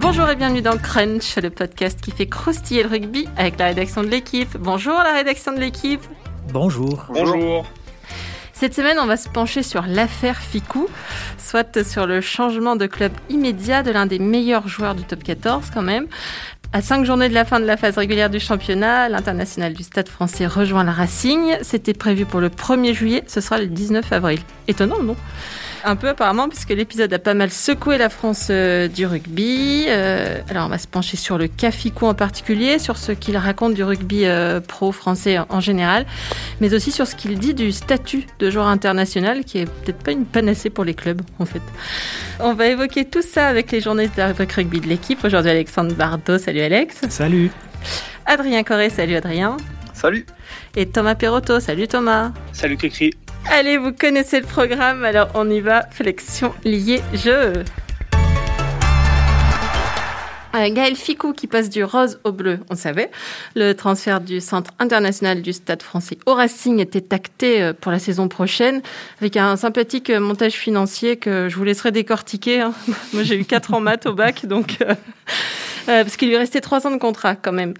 Bonjour et bienvenue dans Crunch, le podcast qui fait croustiller le rugby avec la rédaction de l'équipe. Bonjour la rédaction de l'équipe. Bonjour. Bonjour. Cette semaine, on va se pencher sur l'affaire Ficou, soit sur le changement de club immédiat de l'un des meilleurs joueurs du top 14 quand même. À cinq journées de la fin de la phase régulière du championnat, l'international du Stade français rejoint la Racing. C'était prévu pour le 1er juillet, ce sera le 19 avril. Étonnant, non? Un peu apparemment, puisque l'épisode a pas mal secoué la France euh, du rugby. Euh, alors on va se pencher sur le Caficou en particulier, sur ce qu'il raconte du rugby euh, pro français en général, mais aussi sur ce qu'il dit du statut de joueur international, qui est peut-être pas une panacée pour les clubs en fait. On va évoquer tout ça avec les journalistes de la rubrique rugby de l'équipe. Aujourd'hui Alexandre Bardot, salut Alex. Salut. Adrien Corré, salut Adrien. Salut. Et Thomas Perotto, salut Thomas. Salut Cricri. Allez, vous connaissez le programme, alors on y va. Flexion liée jeu. Euh, Gaël Ficou qui passe du rose au bleu, on savait. Le transfert du Centre international du Stade français au Racing était acté euh, pour la saison prochaine avec un sympathique montage financier que je vous laisserai décortiquer. Hein. Moi j'ai eu 4 en maths au bac, donc euh, euh, parce qu'il lui restait trois ans de contrat quand même.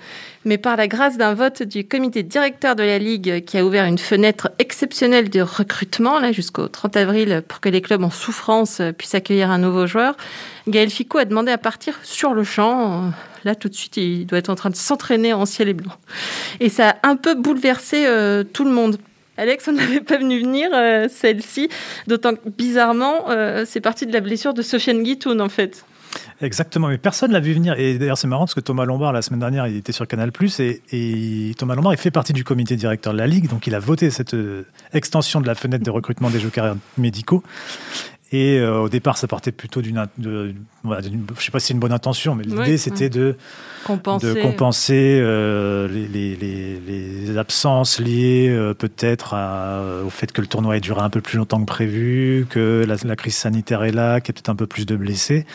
Mais par la grâce d'un vote du comité directeur de la Ligue qui a ouvert une fenêtre exceptionnelle de recrutement jusqu'au 30 avril pour que les clubs en souffrance puissent accueillir un nouveau joueur, Gaël Ficot a demandé à partir sur le champ. Là, tout de suite, il doit être en train de s'entraîner en ciel et blanc. Et ça a un peu bouleversé euh, tout le monde. Alex, on n'avait pas venu venir, euh, celle-ci, d'autant que bizarrement, c'est parti de la blessure de Sofiane Guitoun, en fait. Exactement, mais personne l'a vu venir. Et d'ailleurs, c'est marrant parce que Thomas Lombard, la semaine dernière, il était sur Canal et, et Thomas Lombard, il fait partie du comité directeur de la Ligue, donc il a voté cette euh, extension de la fenêtre de recrutement des jeux carrières médicaux. Et euh, au départ, ça partait plutôt d'une, je sais pas si c'est une bonne intention, mais l'idée c'était de compenser, de compenser euh, les, les, les, absences liées euh, peut-être au fait que le tournoi ait duré un peu plus longtemps que prévu, que la, la crise sanitaire est là, qu'il y a peut-être un peu plus de blessés.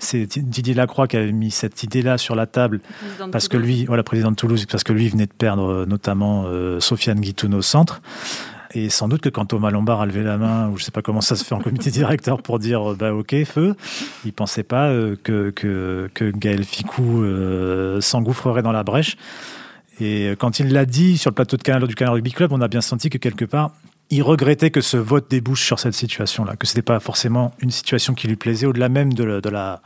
C'est Didier Lacroix qui avait mis cette idée-là sur la table parce que lui, voilà, président de Toulouse, parce que lui venait de perdre notamment Sofiane Guitoun au centre. Et sans doute que quand Thomas Lombard a levé la main, ou je ne sais pas comment ça se fait en comité directeur pour dire bah ok feu, il pensait pas euh, que, que, que Gaël Ficou euh, s'engouffrerait dans la brèche. Et quand il l'a dit sur le plateau de Canal du Canal Rugby Club, on a bien senti que quelque part, il regrettait que ce vote débouche sur cette situation-là, que ce n'était pas forcément une situation qui lui plaisait, au-delà même de, la euh,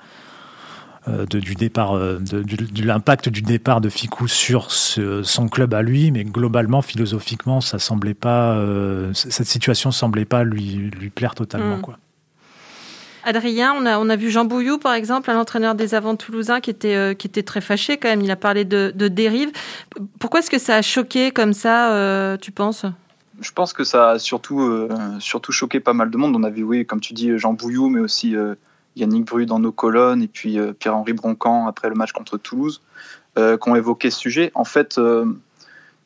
de, du départ, euh, de, de, l'impact du départ de Ficou sur son club à lui, mais globalement, philosophiquement, ça semblait pas, euh, cette situation semblait pas lui, lui plaire totalement, mm. quoi. Adrien, on a, on a vu Jean Bouillou, par exemple, un entraîneur des Avants toulousains qui était, qui était très fâché quand même. Il a parlé de, de dérive. Pourquoi est-ce que ça a choqué comme ça, tu penses? Je pense que ça a surtout, surtout choqué pas mal de monde. On a vu, oui, comme tu dis, Jean Bouillou, mais aussi Yannick Bru dans nos colonnes et puis euh, Pierre-Henri Broncan après le match contre Toulouse, euh, qui ont évoqué ce sujet. En fait, euh,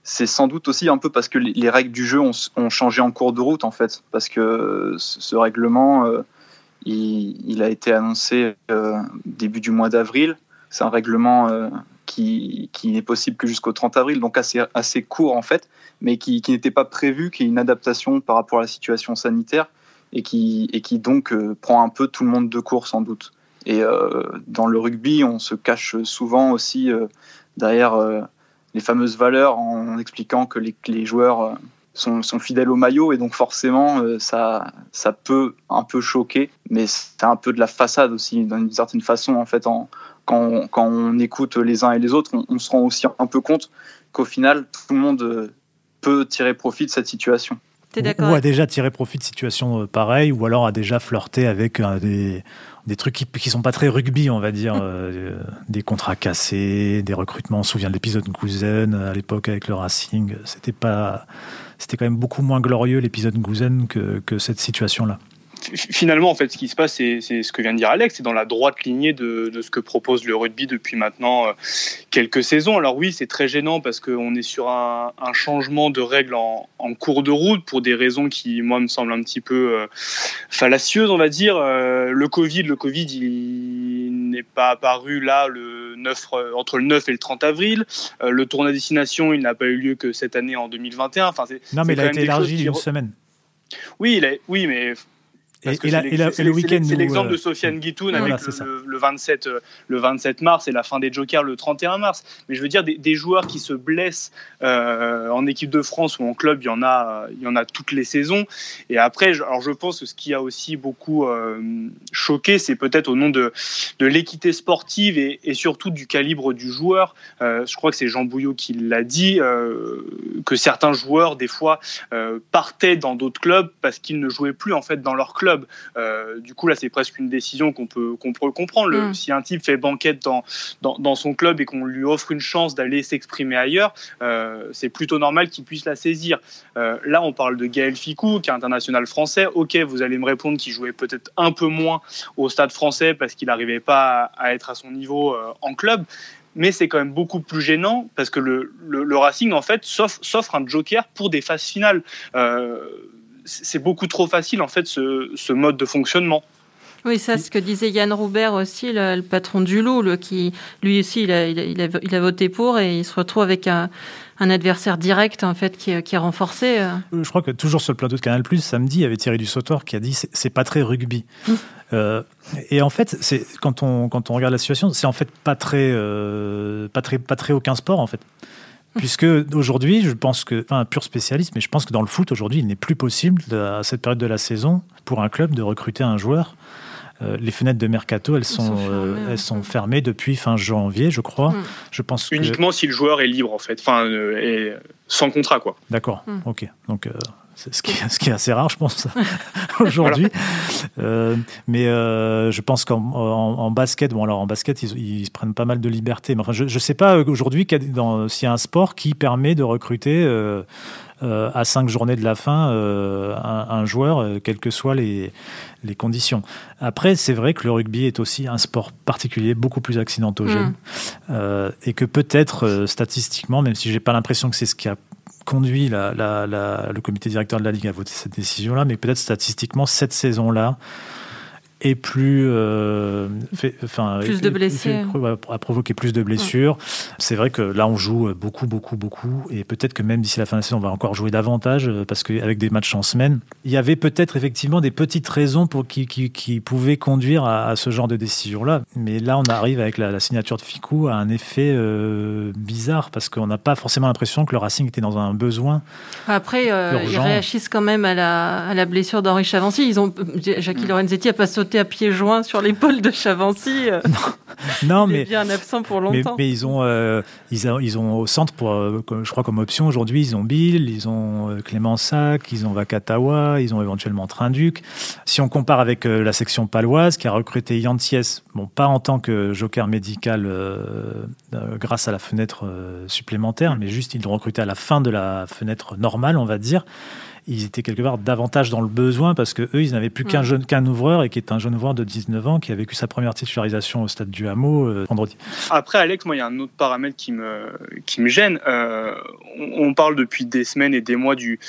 c'est sans doute aussi un peu parce que les règles du jeu ont, changé en cours de route, en fait, parce que ce règlement, il, a été annoncé début du mois d'avril. C'est un règlement qui, n'est possible que jusqu'au 30 avril, donc assez, assez court en fait, mais qui, qui n'était pas prévu, qui est une adaptation par rapport à la situation sanitaire et qui, et qui donc euh, prend un peu tout le monde de court sans doute. Et euh, dans le rugby, on se cache souvent aussi euh, derrière les fameuses valeurs en expliquant que les, joueurs sont, fidèles au maillot et donc forcément ça, ça peut un peu choquer, mais c'est un peu de la façade aussi d'une certaine façon en fait. Quand, on, quand on écoute les uns et les autres, on se rend aussi un peu compte qu'au final tout le monde peut tirer profit de cette situation ou, a déjà tiré profit de situations euh, pareilles, ou alors a déjà flirté avec euh, des, des trucs qui, qui sont pas très rugby, on va dire, euh, des contrats cassés, des recrutements. On se souvient de l'épisode Gouzen à l'époque avec le Racing. C'était pas, c'était quand même beaucoup moins glorieux l'épisode Gouzen que, que cette situation-là finalement, en fait, ce qui se passe, c'est ce que vient de dire Alex, c'est dans la droite lignée de, ce que propose le rugby depuis maintenant euh, quelques saisons. Alors oui, c'est très gênant parce qu'on est sur un, changement de règles en, cours de route pour des raisons qui, moi, me semblent un petit peu euh, fallacieuses, on va dire. Euh, le Covid, le Covid, il n'est pas apparu là le 9, entre le 9 et le 30 avril. le tournoi destination, il n'a pas eu lieu que cette année en 2021. Enfin, non, mais il a été élargi d'une semaine. Oui, il a, oui, mais et, le week-end. C'est l'exemple de Sofiane Guitoun avec le, 27, le 27 mars et la fin des Jokers le 31 mars. Mais je veux dire, des, joueurs qui se blessent en équipe de France ou en club, il y en a, il y en a toutes les saisons. Et après, alors je pense que ce qui a aussi beaucoup choqué, c'est peut-être au nom de, de l'équité sportive et, et, surtout du calibre du joueur. je crois que c'est Jean Bouillot qui l'a dit, que certains joueurs, des fois, partaient dans d'autres clubs parce qu'ils ne jouaient plus en fait dans leur club. Euh, du coup, là, c'est presque une décision qu'on peut, qu'on peut comprendre. Le, mm. Si un type fait banquette dans, dans, son club et qu'on lui offre une chance d'aller s'exprimer ailleurs, euh, c'est plutôt normal qu'il puisse la saisir. Euh, là, on parle de Gaël Ficou, qui est international français. Ok, vous allez me répondre qu'il jouait peut-être un peu moins au stade français parce qu'il n'arrivait pas à, être à son niveau en club mais c'est quand même beaucoup plus gênant parce que le, le, Racing en fait s'offre un joker pour des phases finales c'est beaucoup trop facile en fait ce, mode de fonctionnement. Oui, ça, ce que disait Yann Roubert aussi, le, patron du Loup, le, qui lui aussi, il a, il, a, voté pour et il se retrouve avec un, adversaire direct en fait qui, qui est renforcé. Euh. Euh, je crois que toujours sur le plateau de Canal Plus samedi, il y avait Thierry Dussautoir qui a dit c'est pas très rugby. Mmh. Euh, et en fait, c'est quand on quand on regarde la situation, c'est en fait pas très pas très pas très aucun sport en fait. Puisque aujourd'hui, je pense que, enfin, un pur spécialiste, mais je pense que dans le foot aujourd'hui, il n'est plus possible, à cette période de la saison, pour un club de recruter un joueur. Euh, les fenêtres de mercato, elles sont, euh, elles sont fermées depuis fin janvier, je crois. Hmm. Je pense uniquement si le joueur est libre en fait, enfin, euh, sans contrat quoi. D'accord. Hmm. Ok. Donc ce qui, ce qui, est assez rare, je pense, aujourd'hui. Euh, mais euh, je pense qu'en en, basket, bon, alors en basket, ils, se prennent pas mal de liberté. Mais enfin, je ne sais pas aujourd'hui s'il y a un sport qui permet de recruter euh, à cinq journées de la fin un, joueur, quelles que soient les, les conditions. Après, c'est vrai que le rugby est aussi un sport particulier, beaucoup plus accidentogène. Mmh. et que peut-être, statistiquement, même si j'ai pas l'impression que c'est ce qui a conduit le comité directeur de la Ligue à voter cette décision-là, mais peut-être statistiquement, cette saison-là, et plus, euh, enfin, plus de blessures, a provoqué plus de blessures. C'est vrai que là, on joue beaucoup, beaucoup, beaucoup, et peut-être que même d'ici la fin de la saison, on va encore jouer davantage euh, parce qu'avec des matchs en semaine, il y avait peut-être effectivement des petites raisons pour qui, qui, pouvaient conduire à, ce genre de décision-là. Mais là, on arrive avec la, signature de Ficou à un effet euh, bizarre parce qu'on n'a pas forcément l'impression que le Racing était dans un besoin. Après, ils réagissent quand même à la, à la blessure d'Henri Chavancy. Ils ont Jackie mm. Lorenzetti a pas sauté à pieds joints sur l'épaule de Chavancy. Euh, non, mais bien absent pour longtemps. Mais, ils ont, euh, ils, ils, ont au centre pour, euh, je crois comme option aujourd'hui, ils ont Bill, ils ont Clément Sac, ils ont Vakatawa, ils ont éventuellement Trinduc. Si on compare avec la section paloise qui a recruté Yanties, bon pas en tant que joker médical grâce à la fenêtre supplémentaire, mais juste ils l'ont recruté à la fin de la fenêtre normale, on va dire ils étaient quelque part davantage dans le besoin parce que eux, ils n'avaient plus qu'un jeune, qu'un ouvreur et qui est un jeune ouvreur de 19 ans qui a vécu sa première titularisation au stade du Hameau euh, vendredi. Après, Alex, moi, il y a un autre paramètre qui me, qui me gêne. Euh, on, parle depuis des semaines et des mois du,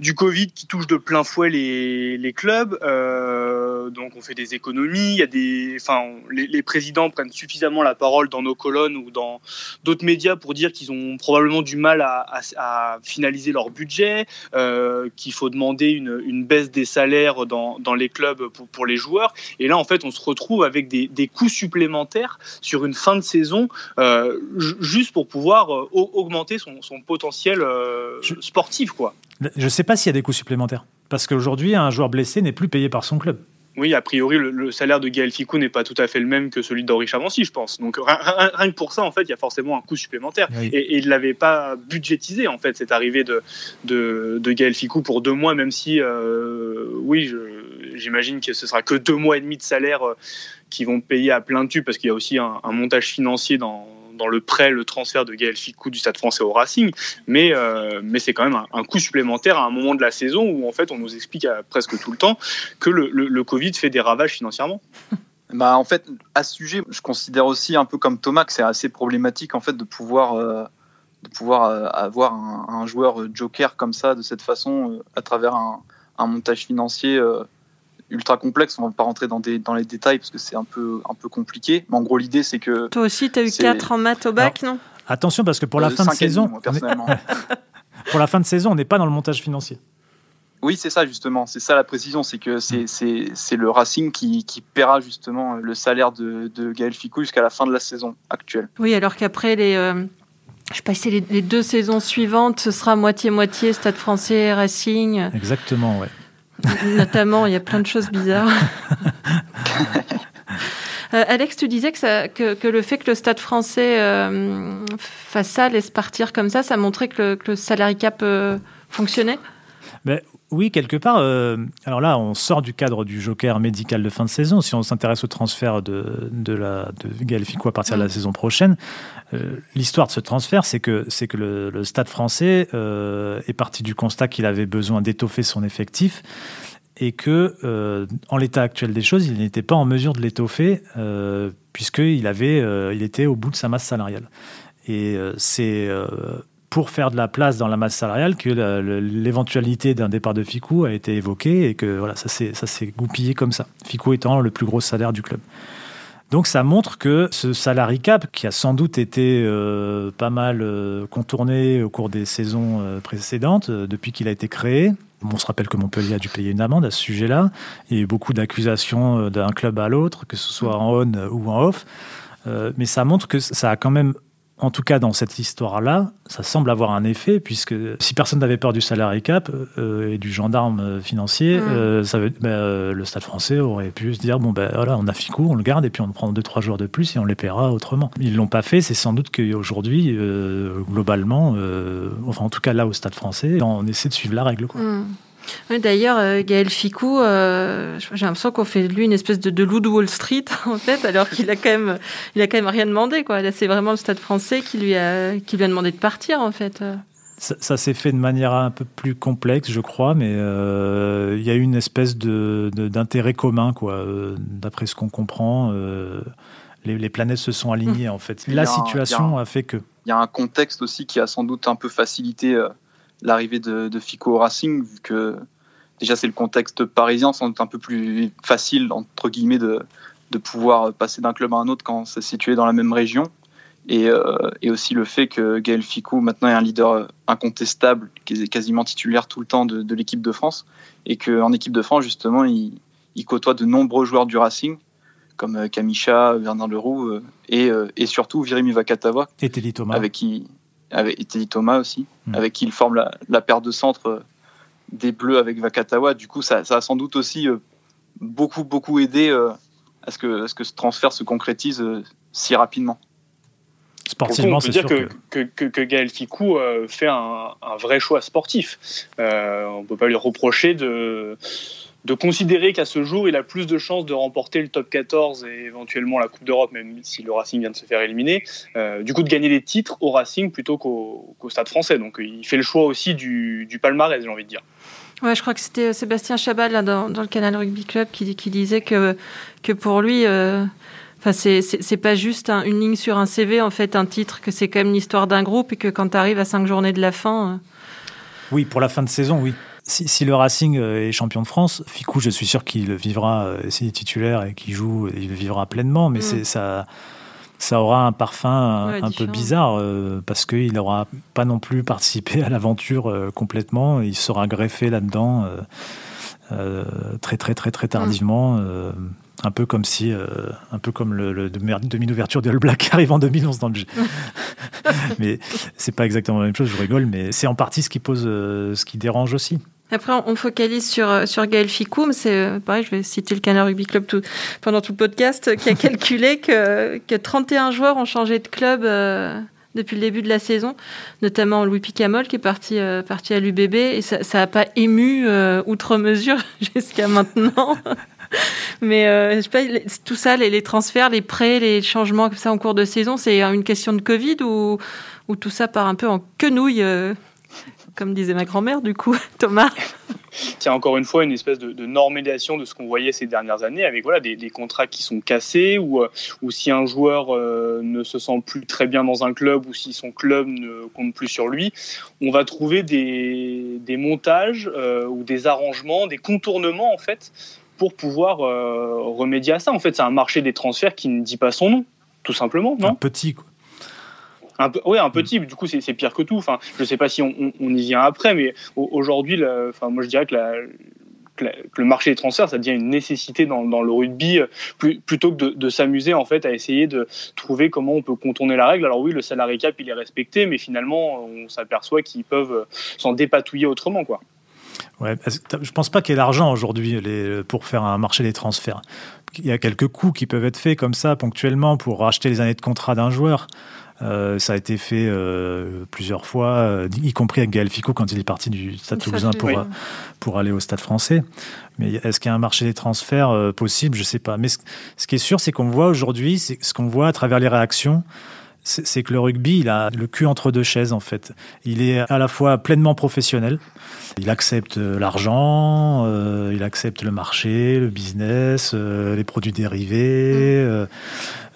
du Covid qui touche de plein fouet les, les clubs. Euh, donc, on fait des économies. Il y a des, enfin, les, les, présidents prennent suffisamment la parole dans nos colonnes ou dans d'autres médias pour dire qu'ils ont probablement du mal à, à, finaliser leur budget qu'il faut demander une, une, baisse des salaires dans, dans les clubs pour, pour, les joueurs. Et là, en fait, on se retrouve avec des, des coûts supplémentaires sur une fin de saison, euh, juste pour pouvoir euh, augmenter son, son potentiel euh, sportif. Quoi. Je ne sais pas s'il y a des coûts supplémentaires. Parce qu'aujourd'hui, un joueur blessé n'est plus payé par son club. Oui, a priori, le, salaire de Gaël Ficou n'est pas tout à fait le même que celui d'Henri Chavancy, je pense. Donc rien, que pour ça, en fait, il y a forcément un coût supplémentaire. Et, il ne l'avait pas budgétisé, en fait, cette arrivée de, de, de Gaël Ficou pour deux mois, même si, euh, oui, j'imagine que ce sera que deux mois et demi de salaire euh, qui vont payer à plein tube, parce qu'il y a aussi un montage financier dans dans le prêt, le transfert de Gaël Ficou du Stade français au Racing, mais, euh, mais c'est quand même un, coût supplémentaire à un moment de la saison où en fait on nous explique presque tout le temps que le, le, Covid fait des ravages financièrement. Bah, en fait, à ce sujet, je considère aussi un peu comme Thomas que c'est assez problématique en fait de pouvoir, euh, de pouvoir euh, avoir un, joueur joker comme ça, de cette façon, à travers un, un montage financier ultra complexe. On va pas rentrer dans, des, dans les détails parce que c'est un peu, un peu compliqué. Mais en gros, l'idée, c'est que. Toi aussi, tu as eu 4 en maths au bac, non? Attention, parce que pour la euh, fin de saison. pour la fin de saison, on n'est pas dans le montage financier. Oui, c'est ça justement, c'est ça la précision, c'est que c'est le Racing qui, qui, paiera justement le salaire de, de Gaël Ficou jusqu'à la fin de la saison actuelle. Oui, alors qu'après les, euh, je sais pas si les, les, deux saisons suivantes, ce sera moitié-moitié Stade français, Racing. Exactement, ouais. Notamment, il y a plein de choses bizarres. Euh, Alex, tu disais que, ça, que, que, le fait que le Stade français euh, fasse ça, laisse partir comme ça, ça montrait que le, que le salary cap euh, fonctionnait? Mais oui, quelque part. Euh, alors là, on sort du cadre du joker médical de fin de saison. Si on s'intéresse au transfert de, de, la, de Gaël Ficou à partir de la saison prochaine, euh, l'histoire de ce transfert, c'est que, c'est que le, le Stade français euh, est parti du constat qu'il avait besoin d'étoffer son effectif et que, en l'état actuel des choses, il n'était pas en mesure de l'étoffer puisqu'il avait, il était au bout de sa masse salariale. Et c'est pour faire de la place dans la masse salariale que l'éventualité d'un départ de Ficou a été évoquée et que voilà, ça s'est goupillé comme ça. Ficou étant le plus gros salaire du club. Donc ça montre que ce salary cap, qui a sans doute été euh, pas mal euh, contourné au cours des saisons euh, précédentes, depuis qu'il a été créé, on se rappelle que Montpellier a dû payer une amende à ce sujet-là. Il y a eu beaucoup d'accusations d'un club à l'autre, que ce soit en on ou en off. mais ça montre que ça a quand même en tout cas dans cette histoire-là, ça semble avoir un effet, puisque si personne n'avait peur du salarié cap euh, et du gendarme financier, mmh. euh, ça veut, ben, euh, le Stade français aurait pu se dire bon ben voilà, on a Ficou, on le garde et puis on prend deux trois jours de plus et on les paiera autrement. Ils l'ont pas fait, c'est sans doute qu'aujourd'hui, euh, globalement, euh, enfin en tout cas là au Stade français, on essaie de suivre la règle. Quoi. Mmh. Oui, D'ailleurs, euh, Gaël Ficou, euh, j'ai l'impression qu'on fait de lui une espèce de, de loup de Wall Street, en fait, alors qu'il a quand même, il a quand même rien demandé, quoi. Là, c'est vraiment le Stade Français qui lui a, qui lui a demandé de partir, en fait. Ça, ça s'est fait de manière un peu plus complexe, je crois, mais euh, il y a eu une espèce de, d'intérêt commun, quoi. Euh, d'après ce qu'on comprend, euh, les, les, planètes se sont alignées, mmh. en fait. La situation a, a, fait que. Il y a un contexte aussi qui a sans doute un peu facilité l'arrivée de, de, Fico au Racing, vu que déjà c'est le contexte parisien, c'est un peu plus facile, entre guillemets, de, de pouvoir passer d'un club à un autre quand c'est situé dans la même région. Et, euh, et, aussi le fait que Gaël Ficou maintenant est un leader incontestable, qui est quasiment titulaire tout le temps de, de l'équipe de France, et qu'en équipe de France, justement, il, il, côtoie de nombreux joueurs du Racing, comme Kamisha, Bernard Leroux, et, et surtout Virimi Vakatawa, et Thomas. avec qui avec Teddy Thomas aussi, mmh. avec qui il forme la, la paire de centre des Bleus avec Vakatawa. Du coup, ça, ça a sans doute aussi euh, beaucoup, beaucoup aidé euh, à, ce que, à ce que ce transfert se concrétise euh, si rapidement. Sportivement, c'est sûr que, que... Que, que, Gaël Ficou euh, fait un, un, vrai choix sportif. Euh, on ne peut pas lui reprocher de, de considérer qu'à ce jour, il a plus de chances de remporter le top 14 et éventuellement la Coupe d'Europe, même si le Racing vient de se faire éliminer, euh, du coup de gagner des titres au Racing plutôt qu'au qu Stade français. Donc il fait le choix aussi du, du palmarès, j'ai envie de dire. Ouais, je crois que c'était Sébastien Chabal là, dans, dans, le Canal Rugby Club qui, qui disait que, que pour lui, euh, c'est pas juste un, une ligne sur un CV, en fait, un titre, que c'est quand même l'histoire d'un groupe et que quand tu arrives à cinq journées de la fin. Euh... Oui, pour la fin de saison, oui. Si, si, le Racing est champion de France, Ficou, je suis sûr qu'il vivra, s'il est titulaire et qu'il joue, il le vivra pleinement, mais mm. c'est ça ça aura un parfum ouais, un, peu bizarre euh, parce qu'il n'aura pas non plus participé à l'aventure euh, complètement. Il sera greffé là-dedans euh, très très très très tardivement. Mm. un peu comme si, un peu comme le, le demi d'ouverture de All Black arrive en 2011 dans le jeu. mais c'est pas exactement la même chose. Je rigole, mais c'est en partie ce qui pose, ce qui dérange aussi. Après, on focalise sur, sur Gaël Ficoum. C'est pareil, je vais citer le Canal Rugby Club pendant tout le podcast, qui a calculé que, que 31 joueurs ont changé de club euh, depuis le début de la saison, notamment Louis Picamol qui est parti, euh, parti à l'UBB. Et ça n'a pas ému euh, outre mesure jusqu'à maintenant. Mais euh, je sais pas, tout ça, les, les, transferts, les prêts, les changements comme ça en cours de saison, c'est une question de Covid ou, ou tout ça part un peu en quenouille comme disait ma grand-mère, du coup, Thomas. Tiens, encore une fois, une espèce de, de normalisation de ce qu'on voyait ces dernières années, avec voilà, des, des contrats qui sont cassés, ou, euh, ou si un joueur euh, ne se sent plus très bien dans un club, ou si son club ne compte plus sur lui, on va trouver des, des montages euh, ou des arrangements, des contournements, en fait, pour pouvoir euh, remédier à ça. En fait, c'est un marché des transferts qui ne dit pas son nom, tout simplement, non? Un petit, quoi. Un, peu, ouais, un petit, du coup, c'est pire que tout. Enfin, je ne sais pas si on, y vient après, mais aujourd'hui, enfin, moi, je dirais que la, le marché des transferts, ça devient une nécessité dans, le rugby, plutôt que de, s'amuser en fait à essayer de trouver comment on peut contourner la règle. Alors oui, le salarié cap il est respecté, mais finalement on s'aperçoit qu'ils peuvent s'en dépatouiller autrement quoi. Ouais, je pense pas qu'il y ait l'argent aujourd'hui pour faire un marché des transferts. Il y a quelques coûts qui peuvent être faits comme ça ponctuellement pour racheter les années de contrat d'un joueur. Euh, ça a été fait euh, plusieurs fois, euh, y compris avec Gaël Ficou quand il est parti du Stade Toulousain pour, pour aller au Stade français. Mais est-ce qu'il y a un marché des transferts possible? Je ne sais pas. Mais ce, ce, qui est sûr, c'est qu'on voit aujourd'hui, c'est ce qu'on voit à travers les réactions, c'est que le rugby, il a le cul entre deux chaises en fait. Il est à la fois pleinement professionnel, il accepte l'argent, euh, il accepte le marché, le business, euh, les produits dérivés, mm.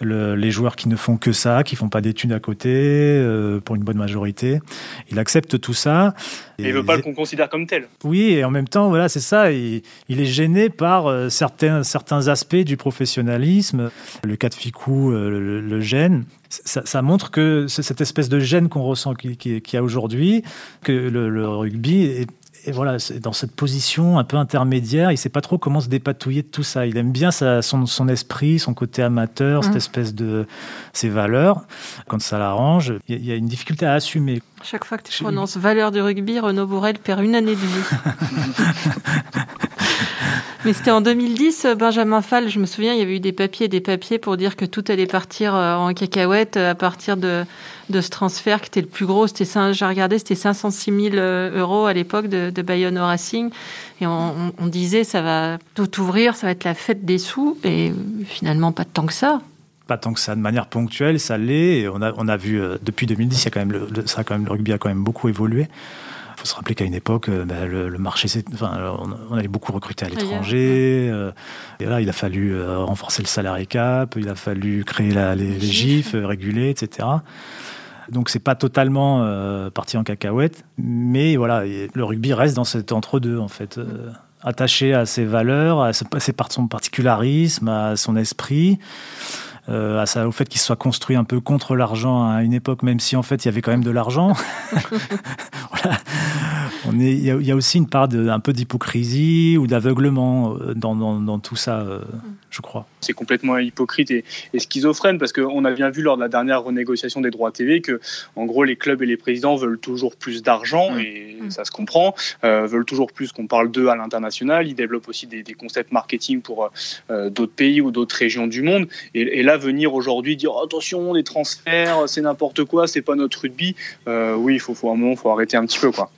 Euh, les joueurs qui ne font que ça, qui font pas d'études à côté, pour une bonne majorité. Il accepte tout ça. Et il veut pas qu'on considère comme tel. Oui, et en même temps, voilà, c'est ça. Il, est gêné par certains, certains aspects du professionnalisme. Le cas de Ficou le gêne ça, montre que cette espèce de gêne qu'on ressent qu'il y a aujourd'hui, que le, rugby est et voilà, dans cette position un peu intermédiaire, il sait pas trop comment se dépatouiller de tout ça. Il aime bien son, esprit, son côté amateur, cette mmh. espèce de ses valeurs. Quand ça l'arrange, il y, a une difficulté à assumer. Chaque fois que tu prononces valeur du rugby, Renaud Bourrel perd une année de vie. Mais c'était en 2010, euh, Benjamin Fall, je me souviens, il y avait eu des papiers et des papiers pour dire que tout allait partir euh, en cacahuète euh, à partir de, de ce transfert qui était le plus gros. J'ai regardé, c'était 506 000 euros à l'époque de, Bayonne au Racing. Et on, disait, ça va tout ouvrir, ça va être la fête des sous. Et finalement, pas tant que ça pas tant que ça, de manière ponctuelle, ça l'est. On a, on a vu, depuis 2010, il y a quand même ça quand même, le rugby a quand même beaucoup évolué faut se rappeler qu'à une époque, euh, bah, le, marché, enfin, on, avait beaucoup recruté à l'étranger. Euh, et là, il a fallu euh, renforcer le salarié cap, il a fallu créer les, GIF, réguler, etc. Donc c'est pas totalement parti en cacahuète, mais voilà, le rugby reste dans cet entre-deux en fait, attaché à ses valeurs, à ses, son particularisme, à son esprit. Ça, au fait qu'il soit construit un peu contre l'argent à une époque, même si en fait il y avait quand même de l'argent. il y, a aussi une part de, un peu d'hypocrisie ou d'aveuglement euh, dans, dans, tout ça, euh, je crois. C'est complètement hypocrite et, schizophrène parce qu'on a bien vu lors de la dernière renégociation des droits TV que, en gros, les clubs et les présidents veulent toujours plus d'argent mm. et mm. ça se comprend, euh, veulent toujours plus qu'on parle d'eux à l'international. Ils développent aussi des, concepts marketing pour d'autres pays ou d'autres régions du monde. Et, là, venir aujourd'hui dire attention, les transferts, c'est n'importe quoi, c'est pas notre rugby. oui, il faut, faut un moment, faut arrêter un petit peu quoi.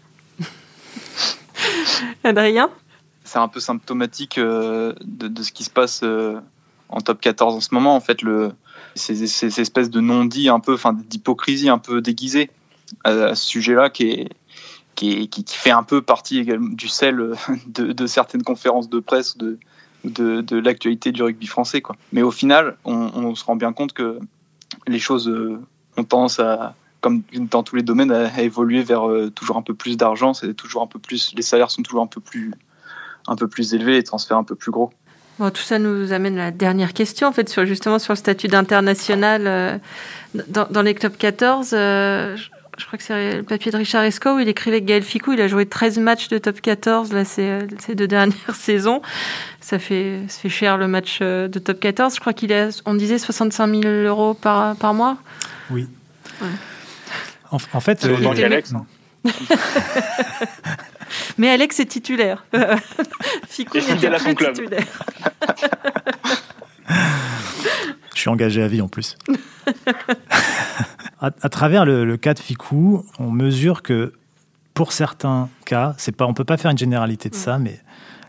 Adrien C'est un peu symptomatique euh, de, ce qui se passe euh, en top 14 en ce moment. En fait, le, ces, ces espèces de non-dits, un peu, enfin, d'hypocrisie un peu déguisée à, ce sujet-là qui est, qui, fait un peu partie du sel de, de certaines conférences de presse de, de, l'actualité du rugby français. Mais au final, on, on, se rend bien compte que les choses euh, ont tendance à, comme dans tous les domaines, a, évolué vers euh, toujours un peu plus d'argent. C'est toujours un peu plus, les salaires sont toujours un peu plus, un peu plus élevés, les transferts un peu plus gros. Bon, tout ça nous amène à la dernière question, en fait, sur, justement sur le statut d'international euh, dans, les clubs 14. Euh, je, crois que c'est le papier de Richard Esco où il écrivait que Gaël Ficou, il a joué 13 matchs de top 14 là, ces, ces deux dernières saisons. Ça fait, ça fait cher le match de top 14. Je crois qu'il a, on disait 65 000 euros par, par mois? Oui. Ouais. En, fait, euh, Alex. Hein. Mais Alex est titulaire. Fico n'est pas son club. titulaire. Je suis engagé à vie en plus. à, travers le, cas de Ficou, on mesure que pour certains cas, c'est pas, on peut pas faire une généralité de ça, mais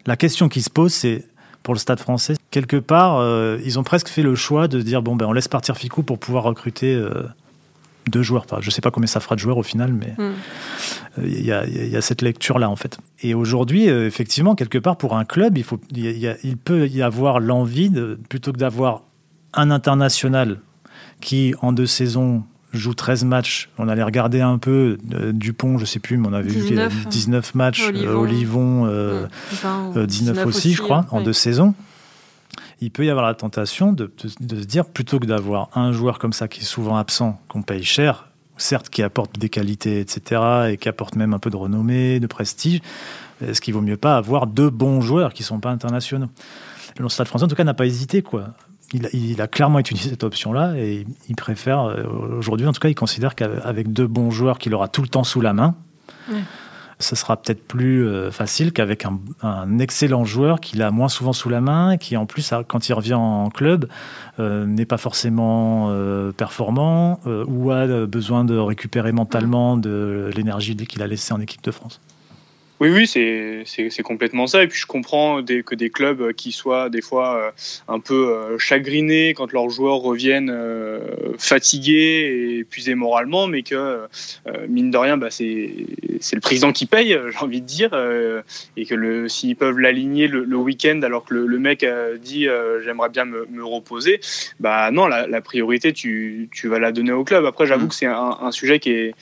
la question qui se pose, c'est pour le Stade français, quelque part, euh, ils ont presque fait le choix de dire bon ben on laisse partir Ficou pour pouvoir recruter euh, deux joueurs. je ne sais pas combien ça fera de joueurs au final, mais hmm. euh, il y, a, cette lecture-là, en fait. Et aujourd'hui, euh, effectivement, quelque part, pour un club, il, faut, il, peut y avoir l'envie, plutôt que d'avoir un international qui, en deux saisons, joue 13 matchs. On allait regarder un peu euh, Dupont, je ne sais plus, mais on avait 19, vu 19 matchs, Olivon, 19, aussi, je crois, en deux saisons il peut y avoir la tentation de, se dire, plutôt que d'avoir un joueur comme ça qui est souvent absent, qu'on paye cher, certes qui apportent des qualités, etc., et qui apportent même un peu de renommée, de prestige, est-ce qu'il vaut mieux pas avoir deux bons joueurs qui sont pas internationaux? Le Stade français, en tout cas, n'a pas hésité, quoi. Il a, clairement utilisé cette option-là et il préfère, euh, aujourd'hui en tout cas, il considère qu'avec deux bons joueurs qu'il aura tout le temps sous la main, ce sera peut-être plus euh, facile qu'avec un, excellent joueur qu'il a moins souvent sous la main, qui en plus, quand il revient en club, euh, n'est pas forcément performant ou a besoin de récupérer mentalement de l'énergie qu'il a laissée en équipe de France. Oui, oui, c'est complètement ça. Et puis je comprends des, que des clubs qui soient des fois euh, un peu euh, chagrinés quand leurs joueurs reviennent euh, fatigués et épuisés moralement, mais que mine de rien, bah, c'est le président qui paye, j'ai envie de dire, et que s'ils peuvent l'aligner le, week-end alors que le, mec dit j'aimerais bien me, me, reposer, bah non, la, la, priorité tu, tu vas la donner au club. Après, j'avoue mmh. que c'est un, un, sujet qui est,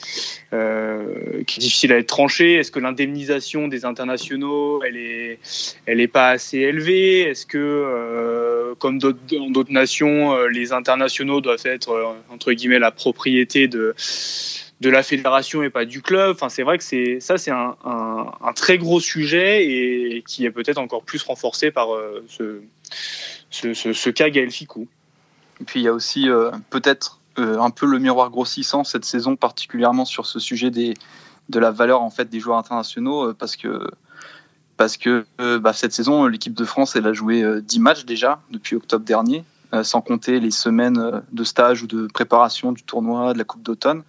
qui est difficile à être tranché. Est-ce que l'indemnisation des internationaux, elle est, elle est pas assez élevée Est-ce que, euh, comme dans d'autres nations, euh, les internationaux doivent être euh, entre guillemets la propriété de de la fédération et pas du club? Enfin, c'est vrai que c'est ça, c'est un, un, très gros sujet et, qui est peut-être encore plus renforcé par ce, ce, ce, cas Gaël Ficou. Et puis il y a aussi peut-être un peu le miroir grossissant cette saison, particulièrement sur ce sujet des, de la valeur en fait des joueurs internationaux euh, parce que parce que euh, bah, cette saison l'équipe de France elle a joué 10 euh, matchs déjà depuis octobre dernier sans compter les semaines de stage ou de préparation du tournoi de la Coupe d'automne.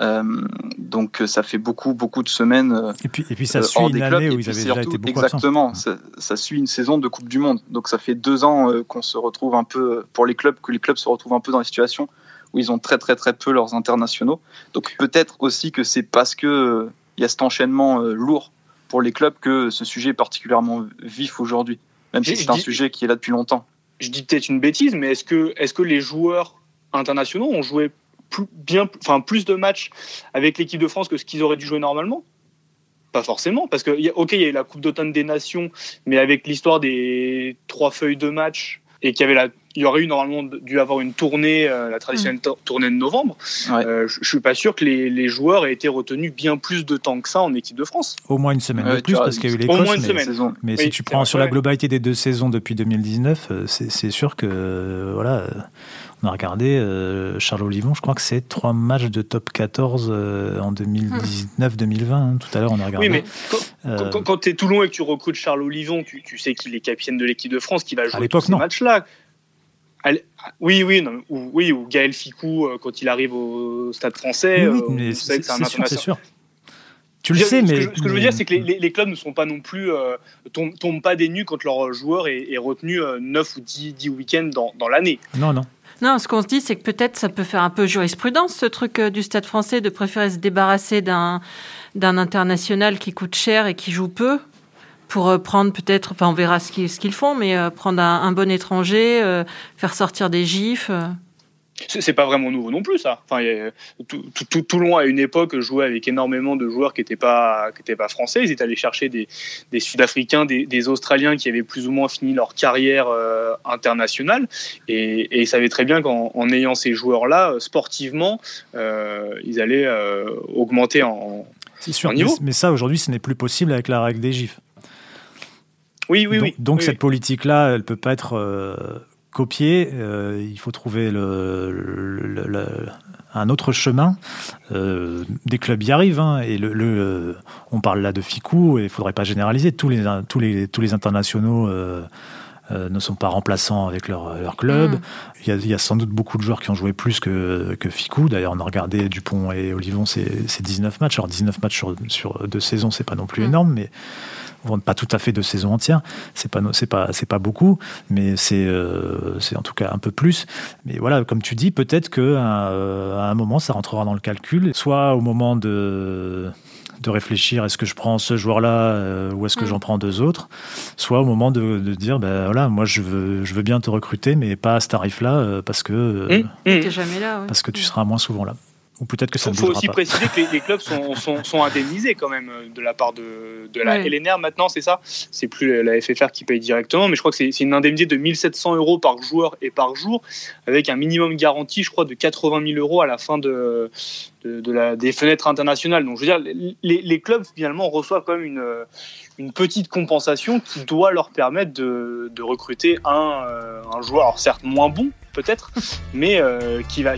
Donc ça fait beaucoup beaucoup de semaines et puis et puis ça suit une année où ils avaient déjà été beaucoup exactement ça, ça, suit une saison de Coupe du Monde. Donc ça fait deux ans qu'on se retrouve un peu pour les clubs que les clubs se retrouvent un peu dans la situation où ils ont très très très peu leurs internationaux. Donc peut-être aussi que c'est parce que euh, il y a cet enchaînement euh, lourd pour les clubs que ce sujet est particulièrement vif aujourd'hui, même si c'est un sujet qui est là depuis longtemps. Je dis peut-être une bêtise, mais est-ce que, est que les joueurs internationaux ont joué plus, bien, enfin, plus de matchs avec l'équipe de France que ce qu'ils auraient dû jouer normalement? Pas forcément, parce que, ok, il y a eu la Coupe d'automne des Nations, mais avec l'histoire des trois feuilles de match et qu'il y avait la il y aurait eu normalement dû avoir une tournée, euh, la traditionnelle mm. tournée de novembre. Euh, je, ne suis pas sûr que les, joueurs aient été retenus bien plus de temps que ça en équipe de France. Au moins une semaine de plus parce qu'il y a eu l'Écosse. Au moins une mais, semaine. Mais si tu prends sur la globalité des deux saisons depuis 2019, euh, c'est sûr que voilà. On a regardé Charles Olivon, je crois que c'est trois matchs de top 14 en 2019-2020. Hein. Tout à l'heure, on a regardé. Oui, mais quand, tu es Toulon et que tu recrutes Charles Olivon, tu, tu sais qu'il est capitaine de l'équipe de France, qu'il va jouer tous ces matchs-là. Oui, oui, non, ou, oui, ou Gaël Ficou euh, quand il arrive au Stade Français. Oui, euh, c'est sûr, Tu le sais, mais. Ce que, je veux dire, c'est que les, clubs ne sont pas non plus. Euh, tombent, pas des nues quand leur joueur est, retenu 9 ou 10, 10 week-ends dans, dans l'année. Non, non. Non, ce qu'on se dit, c'est que peut-être ça peut faire un peu jurisprudence, ce truc du Stade français, de préférer se débarrasser d'un d'un international qui coûte cher et qui joue peu, pour euh, prendre peut-être, enfin on verra ce qu'ils font, mais euh, prendre un, bon étranger, euh, faire sortir des gifs. C'est pas vraiment nouveau non plus, ça. Enfin, tout, tout, Toulon à une époque jouait avec énormément de joueurs qui n'étaient pas, qui pas français. Ils étaient allés chercher des, des Sud-Africains, des, Australiens qui avaient plus ou moins fini leur carrière internationale. Et, ils savaient très bien qu'en ayant ces joueurs-là, sportivement, ils allaient augmenter en, sûr, niveau. Mais, mais ça, aujourd'hui, ce n'est plus possible avec la règle des gifs. Oui, oui, donc, oui. Donc cette politique-là, elle peut pas être euh, copiée. Euh, il faut trouver le, un autre chemin. Euh, des clubs y arrivent. Hein, et le, on parle là de Ficou, et il faudrait pas généraliser. Tous les, tous les, tous les internationaux ne sont pas remplaçants avec leur, leur club. Mm. Il, y a, sans doute beaucoup de joueurs qui ont joué plus que, que Ficou. D'ailleurs, on a regardé Dupont et Olivon, c'est 19 matchs. Alors 19 matchs sur, sur deux saisons, c'est pas non plus mm. énorme, mais pas tout à fait de saison entière, c'est pas c'est pas c'est pas beaucoup, mais c'est euh, c'est en tout cas un peu plus. Mais voilà, comme tu dis, peut-être que euh, à un moment ça rentrera dans le calcul, soit au moment de de réfléchir est-ce que je prends ce joueur-là euh, ou est-ce que mm. j'en prends deux autres, soit au moment de, de, dire ben voilà moi je veux je veux bien te recruter mais pas à ce tarif-là parce que mm. Mm. jamais là, parce que tu seras moins souvent là. Ou peut-être que ça Il faut aussi préciser que les, clubs sont, sont, indemnisés quand même de la part de, de la LNR maintenant, c'est ça? C'est plus la FFR qui paye directement, mais je crois que c'est une indemnité de 1700 euros par joueur et par jour, avec un minimum garanti, je crois, de 80 000 euros à la fin de, de, la, des fenêtres internationales. Donc je veux dire, les, les clubs finalement reçoivent quand même une, une petite compensation qui doit leur permettre de, recruter un, euh, joueur, certes moins bon, peut-être, mais euh, qui, va,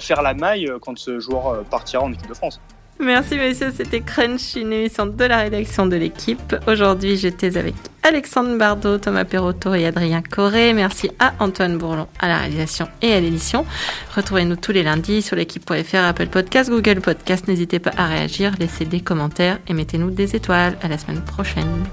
faire la maille euh, quand ce joueur partira en équipe de France. Merci messieurs, c'était Crunch, une émission de la rédaction de l'équipe. Aujourd'hui, j'étais avec Alexandre Bardot, Thomas Perotto et Adrien Corré. Merci à Antoine Bourlon à la réalisation et à l'édition. Retrouvez-nous tous les lundis sur l'équipe.fr, Apple Podcast, Google Podcast. N'hésitez pas à réagir, laissez des commentaires et mettez-nous des étoiles. À la semaine prochaine.